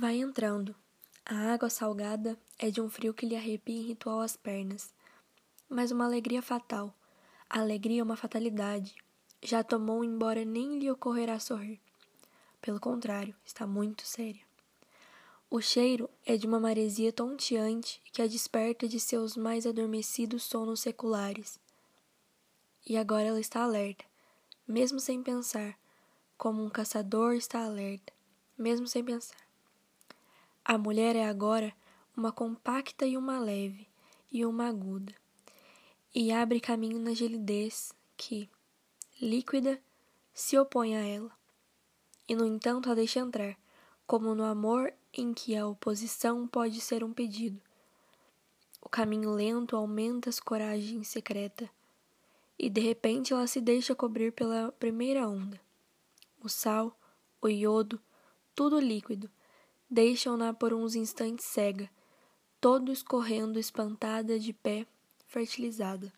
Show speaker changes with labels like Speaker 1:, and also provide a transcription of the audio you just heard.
Speaker 1: Vai entrando. A água salgada é de um frio que lhe arrepia em ritual as pernas. Mas uma alegria fatal. A alegria é uma fatalidade. Já tomou, embora nem lhe ocorrerá sorrir. Pelo contrário, está muito séria. O cheiro é de uma maresia tonteante que a desperta de seus mais adormecidos sonos seculares. E agora ela está alerta, mesmo sem pensar, como um caçador está alerta, mesmo sem pensar. A mulher é agora uma compacta e uma leve, e uma aguda, e abre caminho na gelidez que, líquida, se opõe a ela. E no entanto a deixa entrar, como no amor em que a oposição pode ser um pedido. O caminho lento aumenta as coragens secreta, e de repente ela se deixa cobrir pela primeira onda. O sal, o iodo, tudo líquido, deixam-na por uns instantes cega, todo escorrendo espantada de pé, fertilizada.